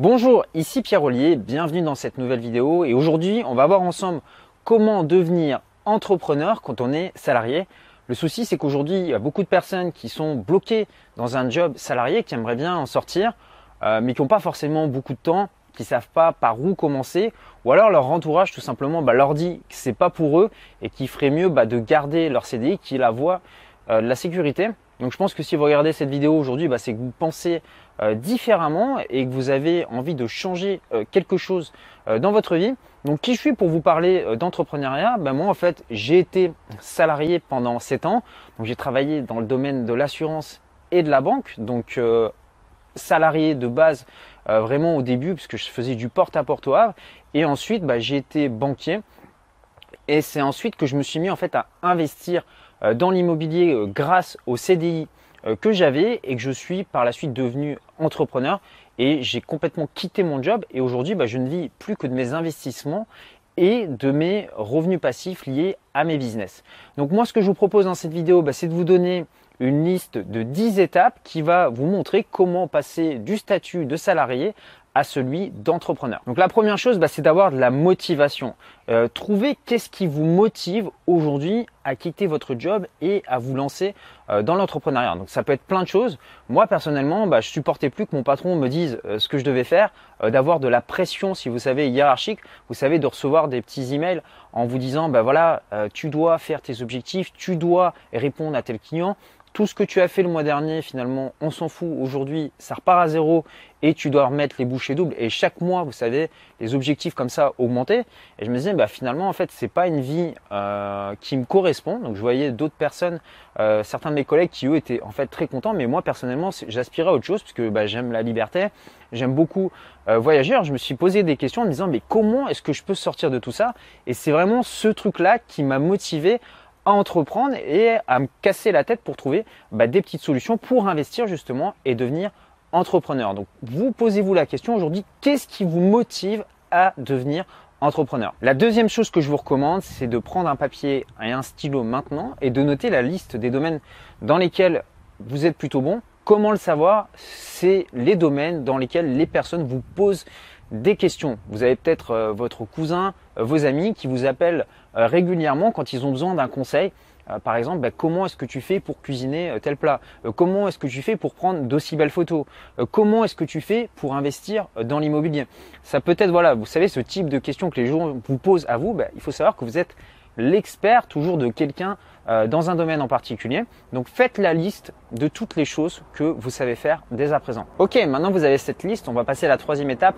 Bonjour, ici Pierre Ollier, bienvenue dans cette nouvelle vidéo et aujourd'hui on va voir ensemble comment devenir entrepreneur quand on est salarié. Le souci c'est qu'aujourd'hui il y a beaucoup de personnes qui sont bloquées dans un job salarié, qui aimeraient bien en sortir, euh, mais qui n'ont pas forcément beaucoup de temps, qui savent pas par où commencer, ou alors leur entourage tout simplement bah, leur dit que c'est pas pour eux et qu'il ferait mieux bah, de garder leur CDI, qui la voie euh, de la sécurité. Donc je pense que si vous regardez cette vidéo aujourd'hui, bah, c'est que vous pensez euh, différemment et que vous avez envie de changer euh, quelque chose euh, dans votre vie. Donc qui je suis pour vous parler d'entrepreneuriat? Ben, Moi en fait j'ai été salarié pendant 7 ans. Donc j'ai travaillé dans le domaine de l'assurance et de la banque. Donc salarié de base vraiment au début puisque je faisais du porte-à-porte au Havre. Et ensuite bah, j'ai été banquier. Et c'est ensuite que je me suis mis en fait à investir dans l'immobilier euh, grâce au CDI euh, que j'avais et que je suis par la suite devenu entrepreneur et j'ai complètement quitté mon job et aujourd'hui bah, je ne vis plus que de mes investissements et de mes revenus passifs liés à mes business. Donc moi ce que je vous propose dans cette vidéo bah, c'est de vous donner une liste de 10 étapes qui va vous montrer comment passer du statut de salarié à celui d'entrepreneur. Donc la première chose, bah, c'est d'avoir de la motivation. Euh, trouver qu'est-ce qui vous motive aujourd'hui à quitter votre job et à vous lancer euh, dans l'entrepreneuriat. Donc ça peut être plein de choses. Moi personnellement, bah, je supportais plus que mon patron me dise euh, ce que je devais faire, d'avoir de la pression, si vous savez, hiérarchique. Vous savez, de recevoir des petits emails en vous disant, bah voilà, tu dois faire tes objectifs, tu dois répondre à tel client tout ce que tu as fait le mois dernier, finalement, on s'en fout. Aujourd'hui, ça repart à zéro et tu dois remettre les bouchées doubles. Et chaque mois, vous savez, les objectifs comme ça augmentaient. Et je me disais, bah, finalement, en fait, c'est pas une vie euh, qui me correspond. Donc, je voyais d'autres personnes, euh, certains de mes collègues qui eux étaient en fait très contents. Mais moi, personnellement, j'aspirais à autre chose parce que bah, j'aime la liberté, j'aime beaucoup euh, voyager. Je me suis posé des questions en me disant, mais comment est-ce que je peux sortir de tout ça? Et c'est vraiment ce truc-là qui m'a motivé entreprendre et à me casser la tête pour trouver bah, des petites solutions pour investir justement et devenir entrepreneur. Donc vous posez-vous la question aujourd'hui, qu'est-ce qui vous motive à devenir entrepreneur? La deuxième chose que je vous recommande, c'est de prendre un papier et un stylo maintenant et de noter la liste des domaines dans lesquels vous êtes plutôt bon. Comment le savoir? C'est les domaines dans lesquels les personnes vous posent des questions. Vous avez peut-être euh, votre cousin, vos amis qui vous appellent euh, régulièrement quand ils ont besoin d'un conseil. par exemple, bah, comment est-ce que tu fais pour cuisiner tel plat? Comment est-ce que tu fais pour prendre d'aussi belles photos? Comment est-ce que tu fais pour investir dans l'immobilier? Ça peut être, voilà, vous savez, ce type de questions que les gens vous posent à vous, bah, il faut savoir que vous êtes l'expert toujours de quelqu'un dans un domaine en particulier. Donc faites la liste de toutes les choses que vous savez faire dès à présent. Ok, maintenant vous avez cette liste, on va passer à la troisième étape,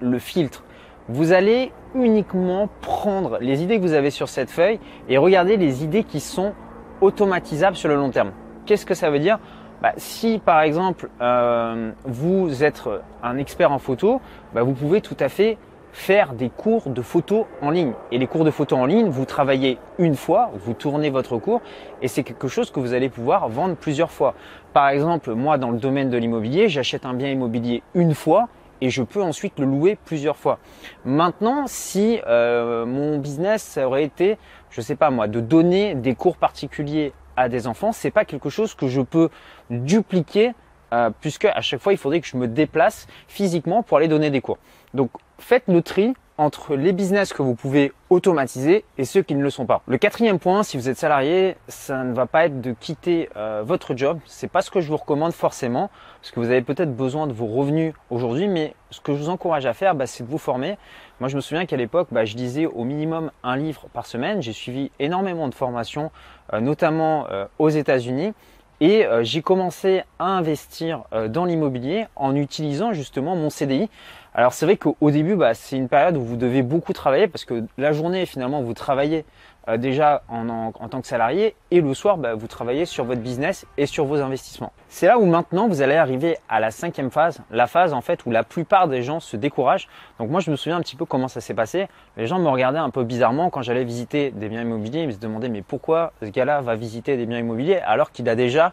le filtre. Vous allez uniquement prendre les idées que vous avez sur cette feuille et regarder les idées qui sont automatisables sur le long terme. Qu'est-ce que ça veut dire? Bah, Si par exemple euh, vous êtes un expert en photo, bah, vous pouvez tout à fait faire des cours de photo en ligne. Et les cours de photo en ligne, vous travaillez une fois, vous tournez votre cours et c'est quelque chose que vous allez pouvoir vendre plusieurs fois. Par exemple, moi dans le domaine de l'immobilier, j'achète un bien immobilier une fois et je peux ensuite le louer plusieurs fois. Maintenant, si euh, mon business aurait été, je sais pas moi, de donner des cours particuliers à des enfants, c'est pas quelque chose que je peux dupliquer euh, puisque à chaque fois il faudrait que je me déplace physiquement pour aller donner des cours. Donc faites le tri entre les business que vous pouvez automatiser et ceux qui ne le sont pas. Le quatrième point, si vous êtes salarié, ça ne va pas être de quitter euh, votre job. C'est pas ce que je vous recommande forcément, parce que vous avez peut-être besoin de vos revenus aujourd'hui, mais ce que je vous encourage à faire, bah, c'est de vous former. Moi, je me souviens qu'à l'époque, bah, je lisais au minimum un livre par semaine. J'ai suivi énormément de formations, euh, notamment euh, aux États-Unis. Et j'ai commencé à investir dans l'immobilier en utilisant justement mon CDI. Alors c'est vrai qu'au début, bah, c'est une période où vous devez beaucoup travailler parce que la journée, finalement, vous travaillez euh, déjà en, tant que salarié et le soir, bah, vous travaillez sur votre business et sur vos investissements. C'est là où maintenant vous allez arriver à la cinquième phase, la phase en fait où la plupart des gens se découragent. Donc moi, je me souviens un petit peu comment ça s'est passé. Les gens me regardaient un peu bizarrement quand j'allais visiter des biens immobiliers. Ils me se demandaient mais pourquoi ce gars-là va visiter des biens immobiliers alors qu'il a déjà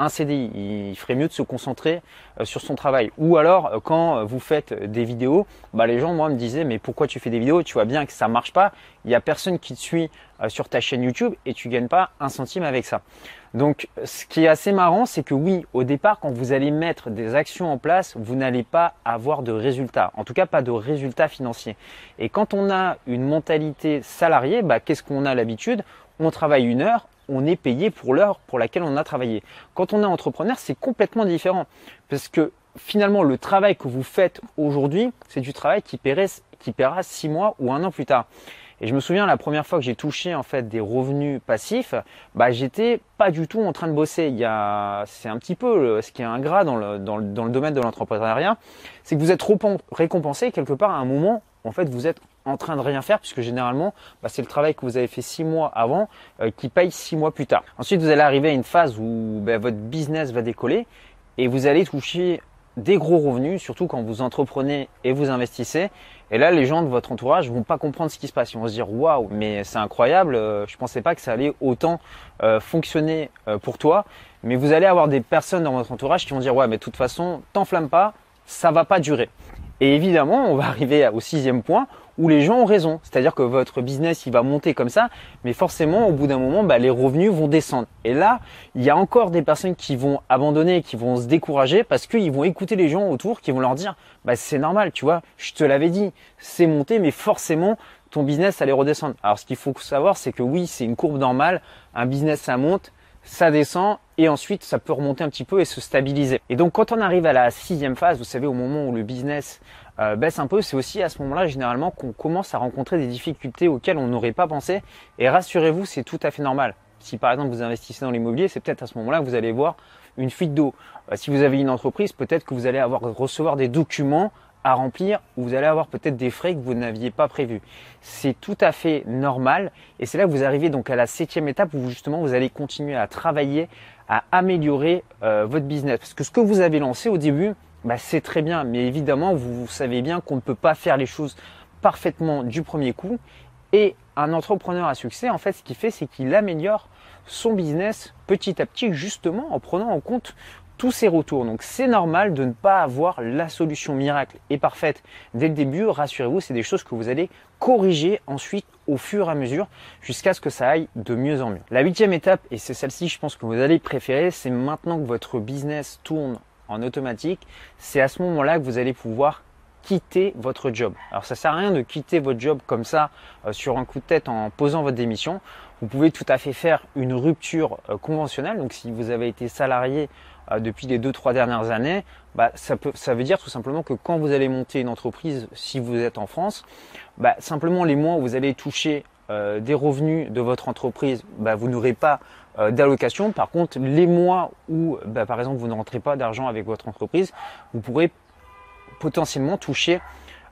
un CDI. Il ferait mieux de se concentrer euh, sur son travail. Ou alors, euh, quand vous faites des vidéos, bah, les gens, moi, me disaient, mais pourquoi tu fais des vidéos? Tu vois bien que ça marche pas. Il n'y a personne qui te suit sur ta chaîne YouTube et tu gagnes pas un centime avec ça. Donc, ce qui est assez marrant, c'est que oui, au départ, quand vous allez mettre des actions en place, vous n'allez pas avoir de résultats. En tout cas, pas de résultats financiers. Et quand on a une mentalité salariée, bah, qu'est-ce qu'on a l'habitude? On travaille une heure, on est payé pour l'heure pour laquelle on a travaillé. Quand on est entrepreneur, c'est complètement différent. Parce que finalement, le travail que vous faites aujourd'hui, c'est du travail qui, paiera six mois ou un an plus tard. Et je me souviens la première fois que j'ai touché en fait des revenus passifs, bah j'étais pas du tout en train de bosser. Il y a, c'est un petit peu ce qui est ingrat dans le, dans le, dans le domaine de l'entrepreneuriat, c'est que vous êtes trop récompensé quelque part à un moment. En fait, vous êtes en train de rien faire puisque généralement bah, c'est le travail que vous avez fait six mois avant euh, qui paye six mois plus tard. Ensuite, vous allez arriver à une phase où bah, votre business va décoller et vous allez toucher des gros revenus, surtout quand vous entreprenez et vous investissez. Et là, les gens de votre entourage vont pas comprendre ce qui se passe. Ils vont se dire waouh, mais c'est incroyable. Euh, je pensais pas que ça allait autant euh, fonctionner pour toi. Mais vous allez avoir des personnes dans votre entourage qui vont dire ouais, mais de toute façon, t'enflamme pas, ça va pas durer. Et évidemment, on va arriver au sixième point où les gens ont raison. C'est-à-dire que votre business, il va monter comme ça, mais forcément, au bout d'un moment, bah, les revenus vont descendre. Et là, il y a encore des personnes qui vont abandonner, qui vont se décourager parce qu'ils vont écouter les gens autour, qui vont leur dire, bah, c'est normal, tu vois, je te l'avais dit, c'est monté, mais forcément, ton business allait redescendre. Alors, ce qu'il faut savoir, c'est que oui, c'est une courbe normale. Un business, ça monte, ça descend et ensuite ça peut remonter un petit peu et se stabiliser. Et donc quand on arrive à la sixième phase, vous savez au moment où le business euh, baisse un peu, c'est aussi à ce moment-là généralement qu'on commence à rencontrer des difficultés auxquelles on n'aurait pas pensé. Et rassurez-vous, c'est tout à fait normal. Si par exemple vous investissez dans l'immobilier, c'est peut-être à ce moment-là que vous allez voir une fuite d'eau. Euh, si vous avez une entreprise, peut-être que vous allez avoir recevoir des documents à remplir ou vous allez avoir peut-être des frais que vous n'aviez pas prévus. C'est tout à fait normal et c'est là que vous arrivez donc à la septième étape où justement vous allez continuer à travailler, à améliorer euh, votre business. Parce que ce que vous avez lancé au début, bah, c'est très bien, mais évidemment vous, vous savez bien qu'on ne peut pas faire les choses parfaitement du premier coup. Et un entrepreneur à succès, en fait, ce qu'il fait, c'est qu'il améliore son business petit à petit, justement en prenant en compte tous ces retours. Donc c'est normal de ne pas avoir la solution miracle et parfaite dès le début. Rassurez-vous, c'est des choses que vous allez corriger ensuite au fur et à mesure jusqu'à ce que ça aille de mieux en mieux. La huitième étape, et c'est celle-ci je pense que vous allez préférer, c'est maintenant que votre business tourne en automatique, c'est à ce moment-là que vous allez pouvoir quitter votre job. Alors ça sert à rien de quitter votre job comme ça euh, sur un coup de tête en posant votre démission. Vous pouvez tout à fait faire une rupture euh, conventionnelle. Donc si vous avez été salarié euh, depuis les deux trois dernières années, bah, ça, peut, ça veut dire tout simplement que quand vous allez monter une entreprise, si vous êtes en France, bah, simplement les mois où vous allez toucher des revenus de votre entreprise, bah, vous n'aurez pas d'allocation. Par contre, les mois où, bah, par exemple, vous ne rentrez pas d'argent avec votre entreprise, vous pourrez potentiellement toucher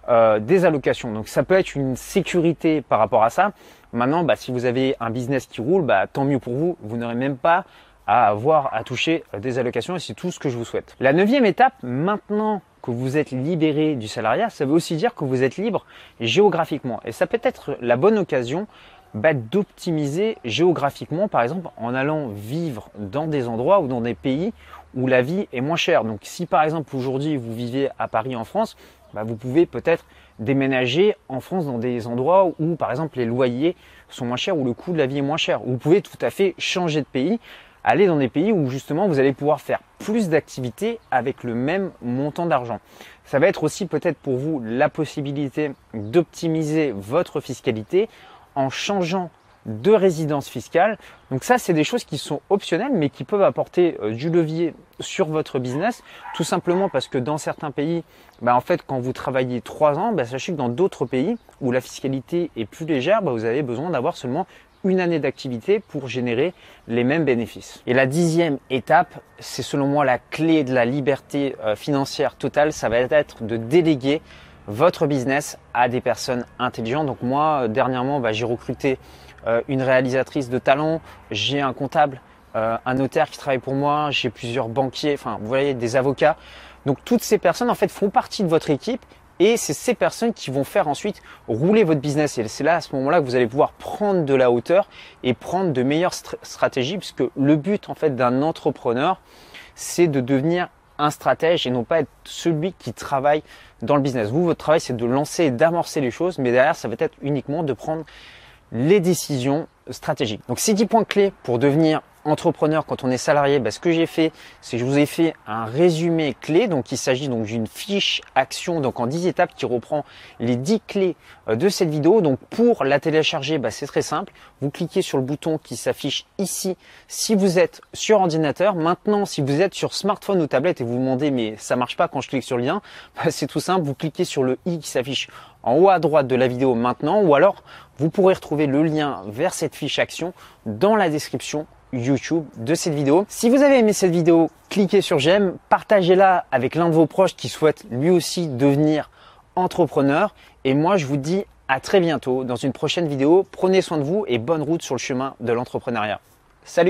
euh, des allocations. Donc ça peut être une sécurité par rapport à ça. Maintenant, bah, si vous avez un business qui roule, bah, tant mieux pour vous. Vous n'aurez même pas à avoir à toucher euh, des allocations et c'est tout ce que je vous souhaite. La neuvième étape, maintenant que vous êtes libéré du salariat, ça veut aussi dire que vous êtes libre géographiquement. Et ça peut être la bonne occasion bah, d'optimiser géographiquement, par exemple en allant vivre dans des endroits ou dans des pays où la vie est moins chère. Donc si par exemple aujourd'hui vous vivez à Paris en France, bah, vous pouvez peut-être déménager en France dans des endroits où par exemple les loyers sont moins chers, ou le coût de la vie est moins cher. Vous pouvez tout à fait changer de pays, aller dans des pays où justement vous allez pouvoir faire plus d'activités avec le même montant d'argent. Ça va être aussi peut-être pour vous la possibilité d'optimiser votre fiscalité en changeant de résidence fiscale. Donc ça, c'est des choses qui sont optionnelles, mais qui peuvent apporter euh, du levier sur votre business, tout simplement parce que dans certains pays, bah, en fait, quand vous travaillez trois ans, bah, sachez que dans d'autres pays où la fiscalité est plus légère, bah, vous avez besoin d'avoir seulement une année d'activité pour générer les mêmes bénéfices. Et la dixième étape, c'est selon moi la clé de la liberté euh, financière totale, ça va être de déléguer votre business à des personnes intelligentes. Donc moi, euh, dernièrement, j'ai recruté euh, une réalisatrice de talent, j'ai un comptable, euh, un notaire qui travaille pour moi, j'ai plusieurs banquiers, enfin vous voyez des avocats. Donc toutes ces personnes en fait font partie de votre équipe Et c'est ces personnes qui vont faire ensuite rouler votre business. Et c'est là, à ce moment-là, que vous allez pouvoir prendre de la hauteur et prendre de meilleures stratégies, puisque le but, en fait, d'un entrepreneur, c'est de devenir un stratège et non pas être celui qui travaille dans le business. Vous, votre travail, c'est de lancer et d'amorcer les choses, mais derrière, ça va être uniquement de prendre les décisions stratégiques. Donc, ces 10 points clés pour devenir entrepreneur quand on est salarié, bah, ce que j'ai fait, c'est que je vous ai fait un résumé clé. Donc il s'agit donc d'une fiche action donc en 10 étapes qui reprend les 10 clés euh, de cette vidéo. Donc pour la télécharger, bah, c'est très simple. Vous cliquez sur le bouton qui s'affiche ici si vous êtes sur ordinateur. Maintenant, si vous êtes sur smartphone ou tablette et vous vous demandez mais ça marche pas quand je clique sur le lien, bah, c'est tout simple. Vous cliquez sur le i qui s'affiche en haut à droite de la vidéo maintenant ou alors vous pourrez retrouver le lien vers cette fiche action dans la description YouTube de cette vidéo. Si vous avez aimé cette vidéo, cliquez sur j'aime, partagez-la avec l'un de vos proches qui souhaite lui aussi devenir entrepreneur. Et moi, je vous dis à très bientôt dans une prochaine vidéo. Prenez soin de vous et bonne route sur le chemin de l'entrepreneuriat. Salut